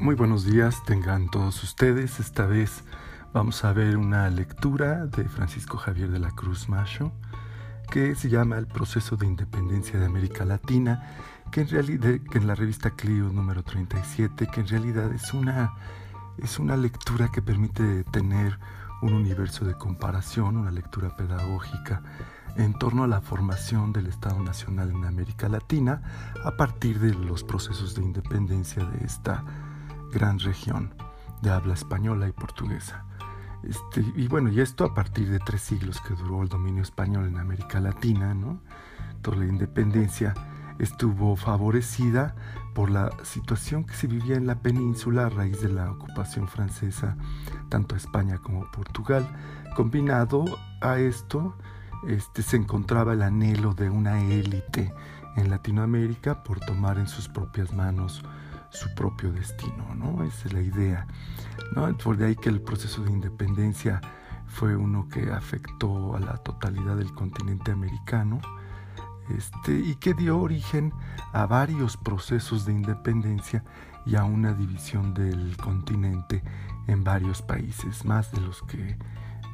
Muy buenos días, tengan todos ustedes. Esta vez vamos a ver una lectura de Francisco Javier de la Cruz Macho que se llama El proceso de independencia de América Latina, que en realidad que en la revista Clio número 37, que en realidad es una es una lectura que permite tener un universo de comparación, una lectura pedagógica en torno a la formación del Estado Nacional en América Latina a partir de los procesos de independencia de esta gran región de habla española y portuguesa. Este, y bueno, y esto a partir de tres siglos que duró el dominio español en América Latina, ¿no? Toda la independencia estuvo favorecida por la situación que se vivía en la península a raíz de la ocupación francesa, tanto España como Portugal. Combinado a esto, este, se encontraba el anhelo de una élite en Latinoamérica por tomar en sus propias manos su propio destino, ¿no? Esa es la idea, ¿no? Por de ahí que el proceso de independencia fue uno que afectó a la totalidad del continente americano, este, y que dio origen a varios procesos de independencia y a una división del continente en varios países, más de los que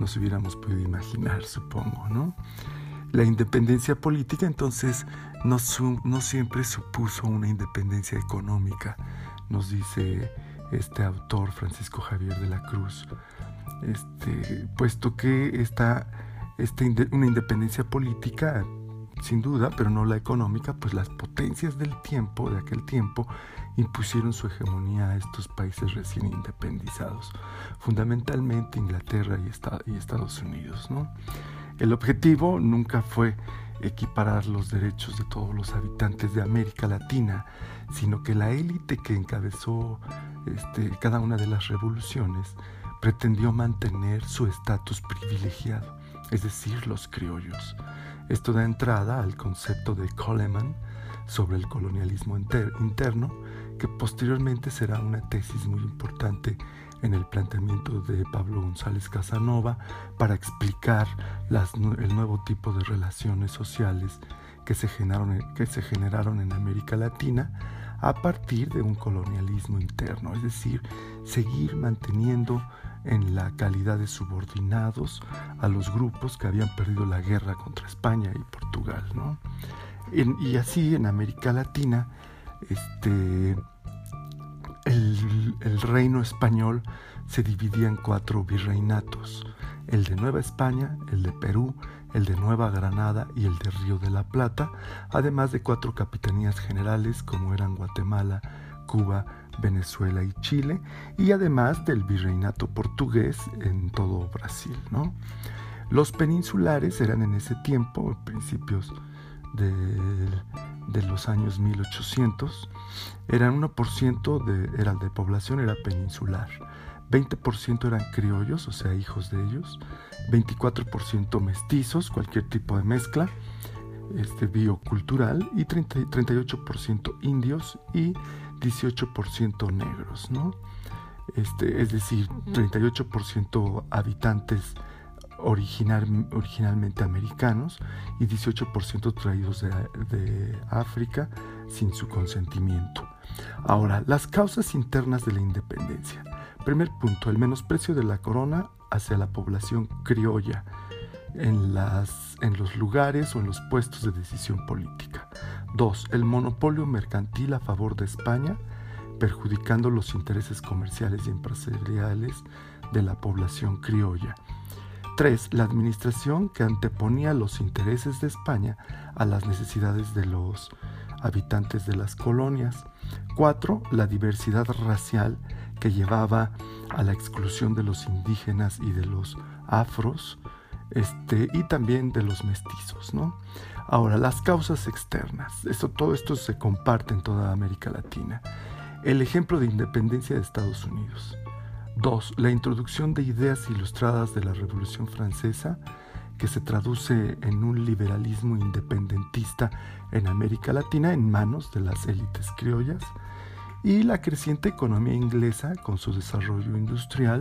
nos hubiéramos podido imaginar, supongo, ¿no? La independencia política entonces no, no siempre supuso una independencia económica, nos dice este autor Francisco Javier de la Cruz, este, puesto que esta, este, una independencia política, sin duda, pero no la económica, pues las potencias del tiempo, de aquel tiempo, impusieron su hegemonía a estos países recién independizados, fundamentalmente Inglaterra y, y Estados Unidos. ¿no? El objetivo nunca fue equiparar los derechos de todos los habitantes de América Latina, sino que la élite que encabezó este, cada una de las revoluciones pretendió mantener su estatus privilegiado, es decir, los criollos. Esto da entrada al concepto de Coleman sobre el colonialismo interno, que posteriormente será una tesis muy importante en el planteamiento de Pablo González Casanova para explicar el nuevo tipo de relaciones sociales que se, generaron, que se generaron en América Latina a partir de un colonialismo interno, es decir, seguir manteniendo en la calidad de subordinados a los grupos que habían perdido la guerra contra España y Portugal. y así en América Latina, este, el, reino español se dividía en cuatro virreinatos, el de Nueva España, el de Perú, el de Nueva Granada y el de Río de la Plata, además de cuatro capitanías generales como eran Guatemala, Cuba, Venezuela y Chile, y además del virreinato portugués en todo Brasil. ¿no? Los peninsulares eran en ese tiempo, principios de los años 1800, eran 1% de, era de población era peninsular, 20% eran criollos, o sea, hijos de ellos, 24% mestizos, cualquier tipo de mezcla, este, biocultural, y 38% indios y 18% negros, ¿no? Este, es decir, 38% habitantes original, originalmente americanos y 18% traídos de, África sin su consentimiento. Ahora, las causas internas de la independencia. Primer punto, el menosprecio de la corona hacia la población criolla en los lugares o en los puestos de decisión política. Dos, el monopolio mercantil a favor de España, perjudicando los intereses comerciales y empresariales de la población criolla. 3. La administración que anteponía los intereses de España a las necesidades de los habitantes de las colonias. 4. La diversidad racial que llevaba a la exclusión de los indígenas y de los afros este, y también de los mestizos. ¿no? Ahora, las causas externas. Esto, todo esto se comparte en toda América Latina. El ejemplo de independencia de Estados Unidos. 2. La introducción de ideas ilustradas de la Revolución Francesa, que se traduce en un liberalismo independentista en América Latina en manos de las élites criollas, y la creciente economía inglesa con su desarrollo industrial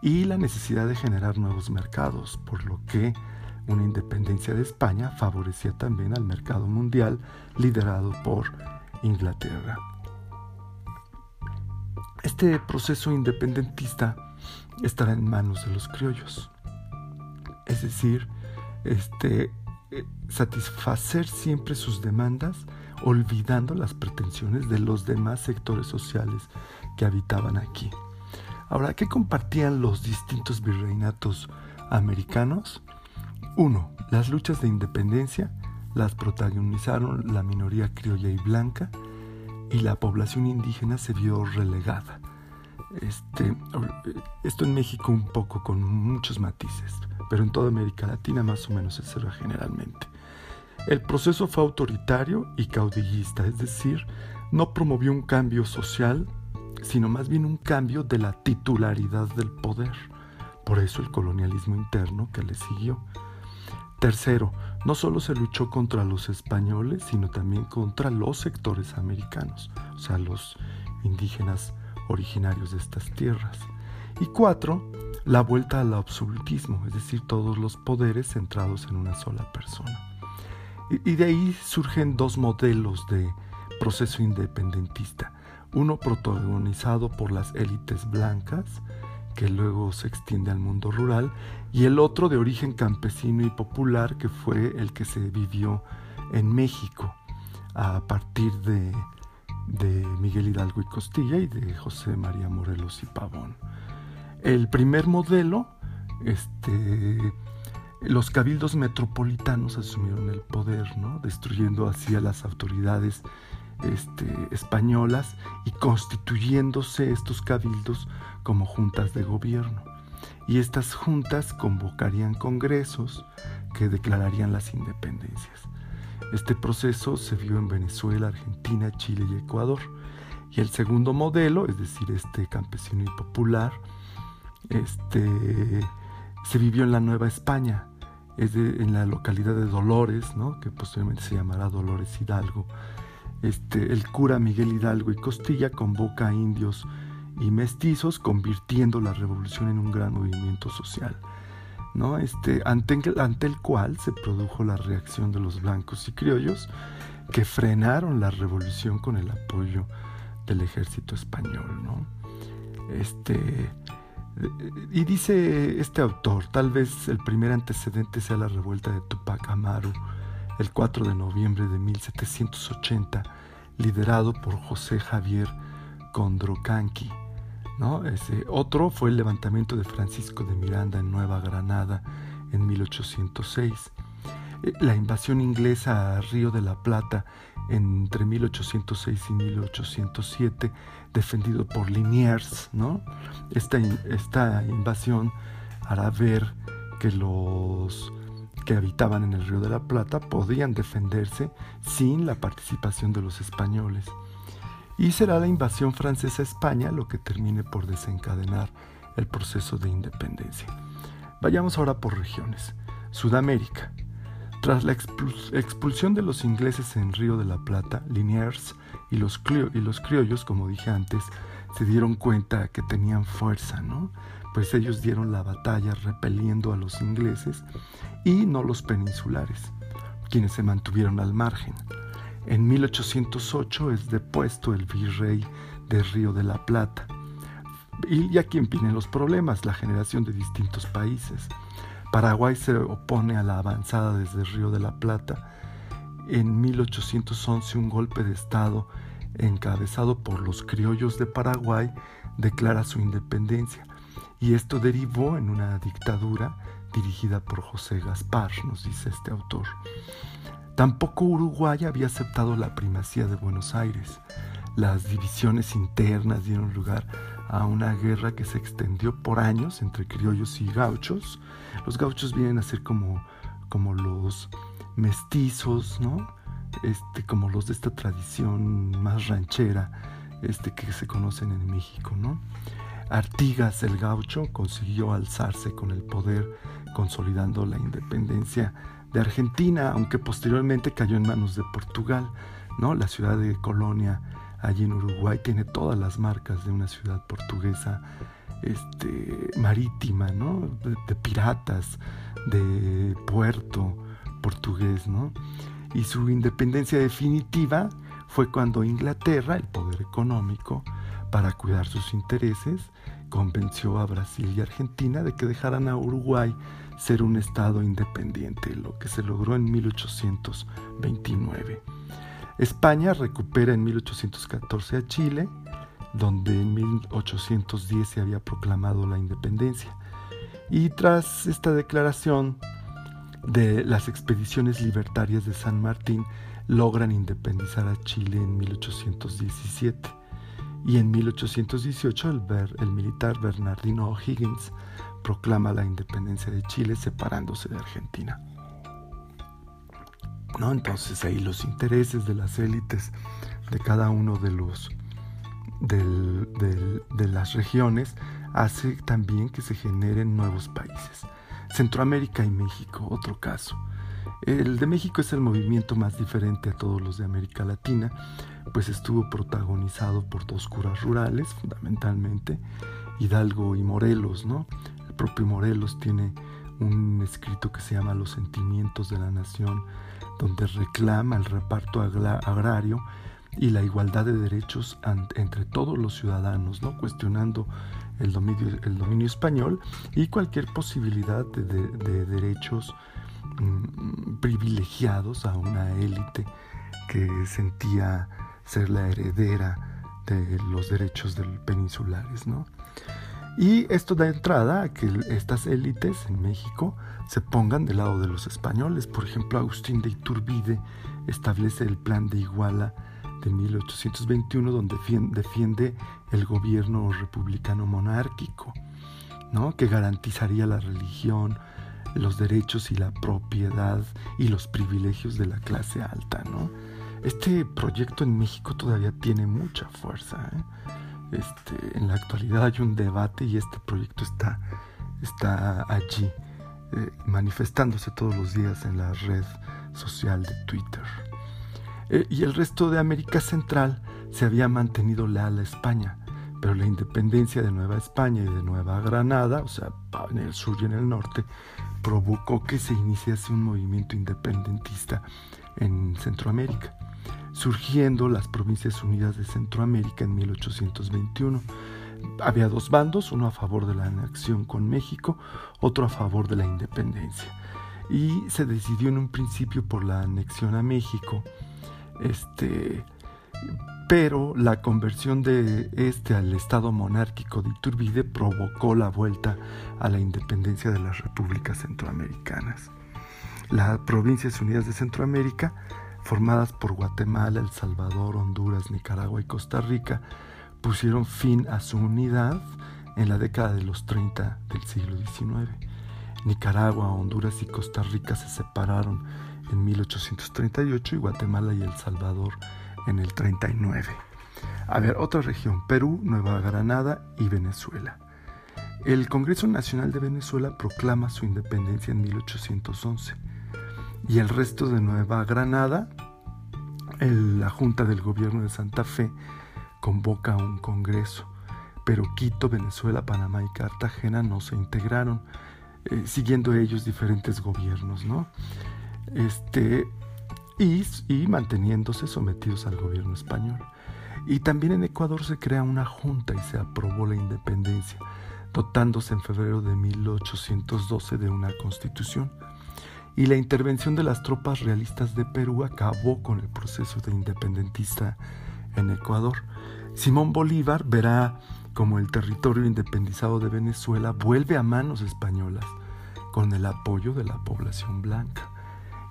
y la necesidad de generar nuevos mercados, por lo que una independencia de España favorecía también al mercado mundial liderado por Inglaterra. Este proceso independentista estará en manos de los criollos. Es decir, este, eh, satisfacer siempre sus demandas olvidando las pretensiones de los demás sectores sociales que habitaban aquí. Ahora, ¿qué compartían los distintos virreinatos americanos? Uno, las luchas de independencia las protagonizaron la minoría criolla y blanca y la población indígena se vio relegada. Este, esto en México un poco con muchos matices, pero en toda América Latina más o menos eso era generalmente. El proceso fue autoritario y caudillista, es decir, no promovió un cambio social, sino más bien un cambio de la titularidad del poder. Por eso el colonialismo interno que le siguió. Tercero, no solo se luchó contra los españoles, sino también contra los sectores americanos, o sea, los indígenas originarios de estas tierras. Y cuatro, la vuelta al absolutismo, es decir, todos los poderes centrados en una sola persona. Y, de ahí surgen dos modelos de proceso independentista. Uno protagonizado por las élites blancas, que luego se extiende al mundo rural, y el otro de origen campesino y popular, que fue el que se vivió en México a partir de, Miguel Hidalgo y Costilla y de José María Morelos y Pavón. El primer modelo, este, los cabildos metropolitanos asumieron el poder, ¿no? destruyendo así a las autoridades este, españolas y constituyéndose estos cabildos como juntas de gobierno. Y estas juntas convocarían congresos que declararían las independencias. Este proceso se vio en Venezuela, Argentina, Chile y Ecuador. Y el segundo modelo, es decir, este campesino y popular, este, se vivió en la Nueva España, es en la localidad de Dolores, ¿no? que posteriormente se llamará Dolores Hidalgo. Este, el cura Miguel Hidalgo y Costilla convoca a indios y mestizos, convirtiendo la revolución en un gran movimiento social, ¿no? este, ante, el cual se produjo la reacción de los blancos y criollos que frenaron la revolución con el apoyo del ejército español. ¿no? Este, y dice este autor, tal vez el primer antecedente sea la revuelta de Tupac Amaru el 4 de noviembre de 1780, liderado por José Javier Condrocanqui. ¿no? Ese otro fue el levantamiento de Francisco de Miranda en Nueva Granada en 1806. Eh, la invasión inglesa a Río de la Plata entre 1806 y 1807, defendido por Liniers. ¿no? Esta, esta invasión hará ver que los que habitaban en el Río de la Plata podían defenderse sin la participación de los españoles. Y será la invasión francesa a España lo que termine por desencadenar el proceso de independencia. Vayamos ahora por regiones. Sudamérica. Tras la expulsión de los ingleses en Río de la Plata, Liniers y los, y los criollos, como dije antes, se dieron cuenta que tenían fuerza, ¿no? Pues ellos dieron la batalla repeliendo a los ingleses y no los peninsulares, quienes se mantuvieron al margen. En 1808 es depuesto el virrey de Río de la Plata. Y aquí vienen los problemas, la generación de distintos países. Paraguay se opone a la avanzada desde Río de la Plata. En 1811 un golpe de Estado encabezado por los criollos de Paraguay declara su independencia y esto derivó en una dictadura dirigida por José Gaspar, nos dice este autor. Tampoco Uruguay había aceptado la primacía de Buenos Aires. Las divisiones internas dieron lugar a una guerra que se extendió por años entre criollos y gauchos. Los gauchos vienen a ser como, como los mestizos, ¿no? Este, como los de esta tradición más ranchera este, que se conocen en México, ¿no? Artigas el gaucho consiguió alzarse con el poder, consolidando la independencia de Argentina, aunque posteriormente cayó en manos de Portugal, ¿no? La ciudad de Colonia allí en Uruguay tiene todas las marcas de una ciudad portuguesa este, marítima, ¿no? De, piratas, de puerto portugués, ¿no? Y su independencia definitiva fue cuando Inglaterra, el poder económico, para cuidar sus intereses, convenció a Brasil y Argentina de que dejaran a Uruguay ser un Estado independiente, lo que se logró en 1829. España recupera en 1814 a Chile, donde en 1810 se había proclamado la independencia. Y tras esta declaración de las expediciones libertarias de San Martín, logran independizar a Chile en 1817. Y en 1818 el, el militar Bernardino O'Higgins proclama la independencia de Chile separándose de Argentina. ¿No? Entonces ahí los intereses de las élites de cada uno de los de las regiones hace también que se generen nuevos países. Centroamérica y México, otro caso. El de México es el movimiento más diferente a todos los de América Latina, pues estuvo protagonizado por dos curas rurales, fundamentalmente, Hidalgo y Morelos, ¿no? El propio Morelos tiene un escrito que se llama Los sentimientos de la nación, donde reclama el reparto agrario y la igualdad de derechos entre todos los ciudadanos, ¿no? cuestionando el dominio, español y cualquier posibilidad de, derechos privilegiados a una élite que sentía ser la heredera de los derechos del peninsulares. ¿no? Y esto da entrada a que estas élites en México se pongan del lado de los españoles. Por ejemplo, Agustín de Iturbide establece el plan de Iguala de 1821 donde defiende el gobierno republicano monárquico, ¿no? que garantizaría la religión, los derechos y la propiedad y los privilegios de la clase alta. ¿no? Este proyecto en México todavía tiene mucha fuerza. ¿eh? Este, en la actualidad hay un debate y este proyecto está, está allí, eh, manifestándose todos los días en la red social de Twitter. Eh, y el resto de América Central se había mantenido leal a España, pero la independencia de Nueva España y de Nueva Granada, o sea, en el sur y en el norte, provocó que se iniciase un movimiento independentista en Centroamérica, surgiendo las Provincias Unidas de Centroamérica en 1821. Había dos bandos, uno a favor de la anexión con México, otro a favor de la independencia. Y se decidió en un principio por la anexión a México, este, pero la conversión de este al Estado monárquico de Iturbide provocó la vuelta a la independencia de las repúblicas centroamericanas. Las Provincias Unidas de Centroamérica, formadas por Guatemala, El Salvador, Honduras, Nicaragua y Costa Rica, pusieron fin a su unidad en la década de los 30 del siglo XIX. Nicaragua, Honduras y Costa Rica se separaron en 1838 y Guatemala y El Salvador en el 39. A ver, otra región, Perú, Nueva Granada y Venezuela. El Congreso Nacional de Venezuela proclama su independencia en 1811 y el resto de Nueva Granada, la Junta del Gobierno de Santa Fe convoca un Congreso, pero Quito, Venezuela, Panamá y Cartagena no se integraron, eh, siguiendo ellos diferentes gobiernos, ¿no? este, y, manteniéndose sometidos al gobierno español. Y también en Ecuador se crea una junta y se aprobó la independencia, dotándose en febrero de 1812 de una constitución. Y la intervención de las tropas realistas de Perú acabó con el proceso de independentista en Ecuador. Simón Bolívar verá como el territorio independizado de Venezuela vuelve a manos españolas, con el apoyo de la población blanca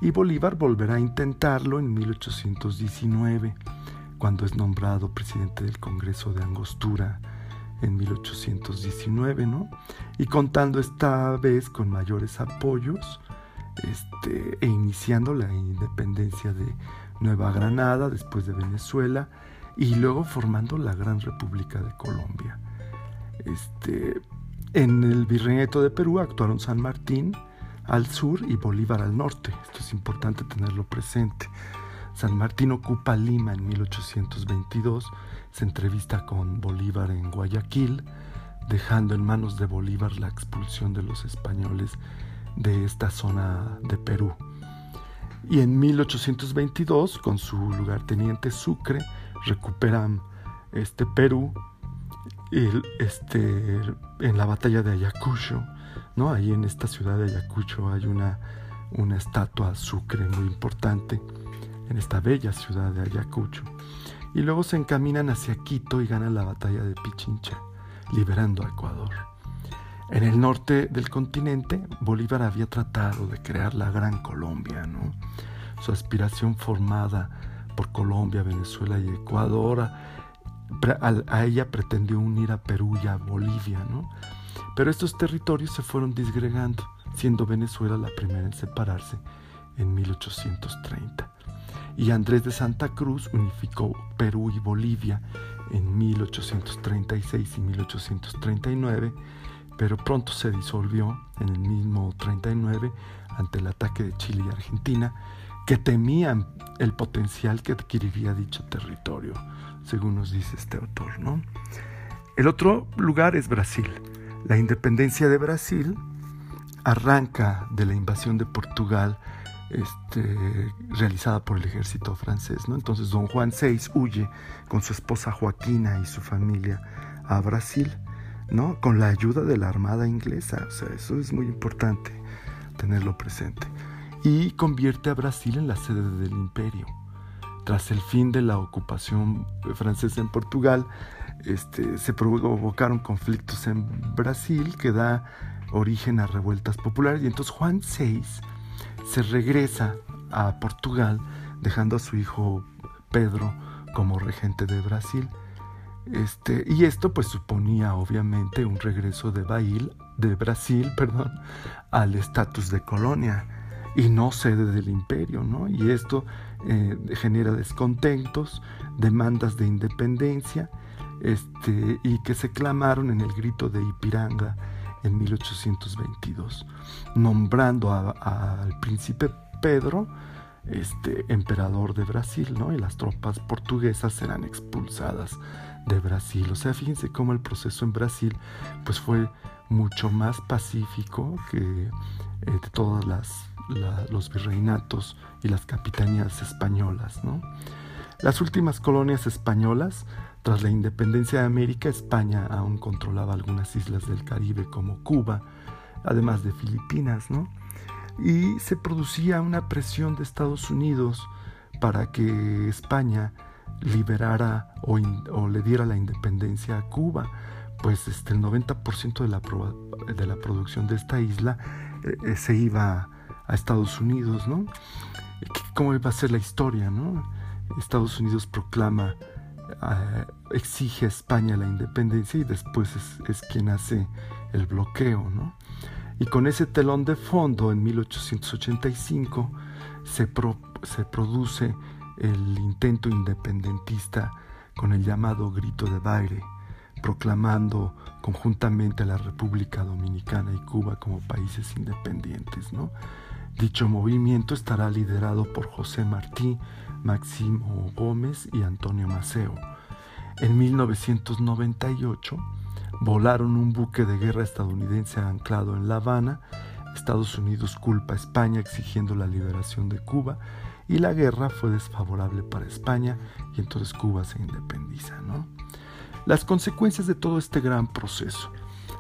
y Bolívar volverá a intentarlo en 1819, cuando es nombrado presidente del Congreso de Angostura en 1819, ¿no? Y contando esta vez con mayores apoyos este, e iniciando la independencia de Nueva Granada después de Venezuela y luego formando la Gran República de Colombia. Este, en el Virreinato de Perú actuaron San Martín, al sur y Bolívar al norte. Esto es importante tenerlo presente. San Martín ocupa Lima en 1822, se entrevista con Bolívar en Guayaquil, dejando en manos de Bolívar la expulsión de los españoles de esta zona de Perú. Y en 1822, con su lugarteniente Sucre, recuperan este Perú este, en la batalla de Ayacucho, ¿no? Ahí en esta ciudad de Ayacucho hay una, una estatua Sucre muy importante, en esta bella ciudad de Ayacucho. Y luego se encaminan hacia Quito y ganan la batalla de Pichincha, liberando a Ecuador. En el norte del continente, Bolívar había tratado de crear la Gran Colombia, ¿no? Su aspiración formada por Colombia, Venezuela y Ecuador, a, ella pretendió unir a Perú y a Bolivia, ¿no? Pero estos territorios se fueron disgregando, siendo Venezuela la primera en separarse en 1830. Y Andrés de Santa Cruz unificó Perú y Bolivia en 1836 y 1839, pero pronto se disolvió en el mismo 39 ante el ataque de Chile y Argentina, que temían el potencial que adquiriría dicho territorio, según nos dice este autor. ¿no? El otro lugar es Brasil. La independencia de Brasil arranca de la invasión de Portugal este, realizada por el ejército francés. ¿no? Entonces don Juan VI huye con su esposa Joaquina y su familia a Brasil, ¿no? con la ayuda de la Armada inglesa. O sea, eso es muy importante tenerlo presente. Y convierte a Brasil en la sede del imperio. Tras el fin de la ocupación francesa en Portugal, este, se provocaron conflictos en Brasil que da origen a revueltas populares y entonces Juan VI se regresa a Portugal dejando a su hijo Pedro como regente de Brasil. Este, y esto pues suponía obviamente un regreso de, de Brasil perdón, al estatus de colonia y no sede del imperio, ¿no? Y esto eh, genera descontentos, demandas de independencia, este, y que se clamaron en el grito de Ipiranga en 1822, nombrando al príncipe Pedro este, emperador de Brasil, ¿no? Y las tropas portuguesas serán expulsadas de Brasil. O sea, fíjense cómo el proceso en Brasil pues fue mucho más pacífico que eh, de todos los virreinatos y las capitanías españolas, ¿no? Las últimas colonias españolas tras la independencia de América, España aún controlaba algunas islas del Caribe como Cuba, además de Filipinas, ¿no? Y se producía una presión de Estados Unidos para que España liberara o, le diera la independencia a Cuba, pues este, el 90% de la, producción de esta isla eh, eh, se iba a Estados Unidos, ¿no? ¿Cómo iba a ser la historia, no? Estados Unidos proclama eh, exige a España la independencia y después es, quien hace el bloqueo. ¿no? Y con ese telón de fondo, en 1885, se, produce el intento independentista con el llamado grito de baile, proclamando conjuntamente la República Dominicana y Cuba como países independientes. ¿no? Dicho movimiento estará liderado por José Martí, Máximo Gómez y Antonio Maceo. En 1998 volaron un buque de guerra estadounidense anclado en La Habana. Estados Unidos culpa a España exigiendo la liberación de Cuba y la guerra fue desfavorable para España y entonces Cuba se independiza. ¿no? Las consecuencias de todo este gran proceso.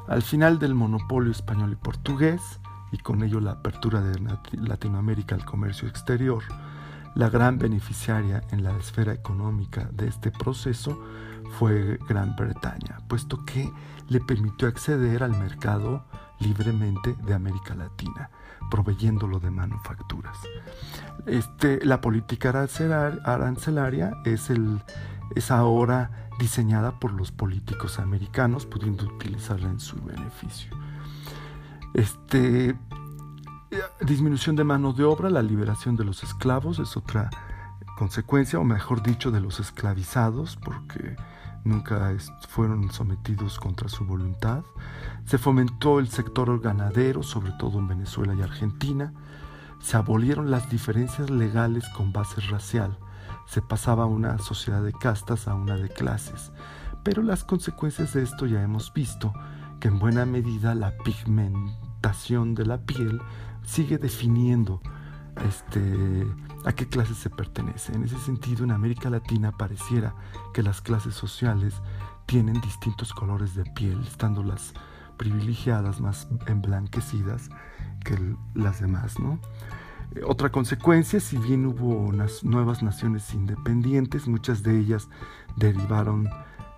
Al final del monopolio español y portugués, y con ello la apertura de Latinoamérica al comercio exterior, la gran beneficiaria en la esfera económica de este proceso fue Gran Bretaña, puesto que le permitió acceder al mercado libremente de América Latina, proveyéndolo de manufacturas. Este, la política arancelaria es, el, es ahora diseñada por los políticos americanos, pudiendo utilizarla en su beneficio. Este, disminución de mano de obra, la liberación de los esclavos es otra consecuencia, o mejor dicho, de los esclavizados, porque nunca fueron sometidos contra su voluntad. Se fomentó el sector ganadero, sobre todo en Venezuela y Argentina. Se abolieron las diferencias legales con base racial. Se pasaba una sociedad de castas a una de clases. Pero las consecuencias de esto ya hemos visto que en buena medida la pigmentación de la piel sigue definiendo este, a qué clase se pertenece. En ese sentido, en América Latina pareciera que las clases sociales tienen distintos colores de piel, estando las privilegiadas más emblanquecidas que las demás, ¿no? Eh, otra consecuencia, si bien hubo unas nuevas naciones independientes, muchas de ellas derivaron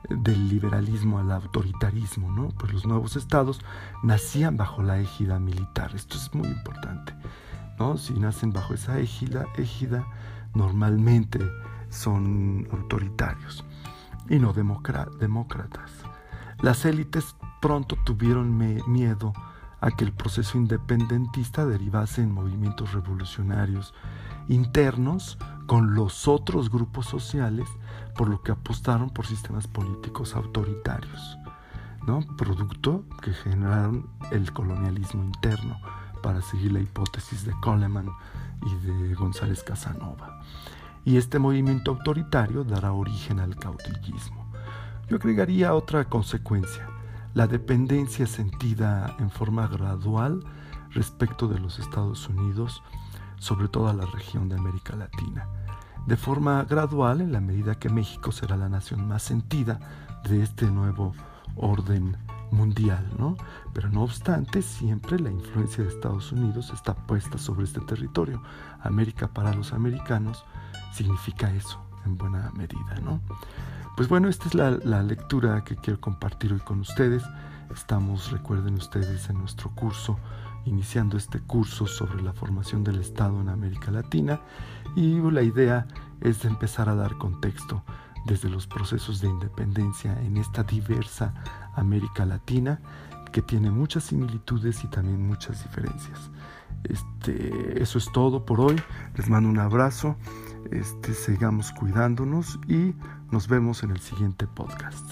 del liberalismo al autoritarismo, ¿no? Pues los nuevos estados nacían bajo la égida militar, esto es muy importante, ¿no? Si nacen bajo esa égida, égida normalmente son autoritarios y no demócratas. Las élites pronto tuvieron miedo a que el proceso independentista derivase en movimientos revolucionarios internos con los otros grupos sociales, por lo que apostaron por sistemas políticos autoritarios, ¿no? producto que generaron el colonialismo interno, para seguir la hipótesis de Coleman y de González Casanova. Y este movimiento autoritario dará origen al caudillismo. Yo agregaría otra consecuencia, la dependencia sentida en forma gradual respecto de los Estados Unidos sobre toda la región de América Latina. De forma gradual, en la medida que México será la nación más sentida de este nuevo orden mundial, ¿no? Pero no obstante, siempre la influencia de Estados Unidos está puesta sobre este territorio. América para los americanos significa eso, en buena medida, ¿no? Pues bueno, esta es la, lectura que quiero compartir hoy con ustedes. Estamos, recuerden ustedes, en nuestro curso iniciando este curso sobre la formación del Estado en América Latina y la idea es empezar a dar contexto desde los procesos de independencia en esta diversa América Latina que tiene muchas similitudes y también muchas diferencias. Este, eso es todo por hoy. Les mando un abrazo. Este, sigamos cuidándonos y nos vemos en el siguiente podcast.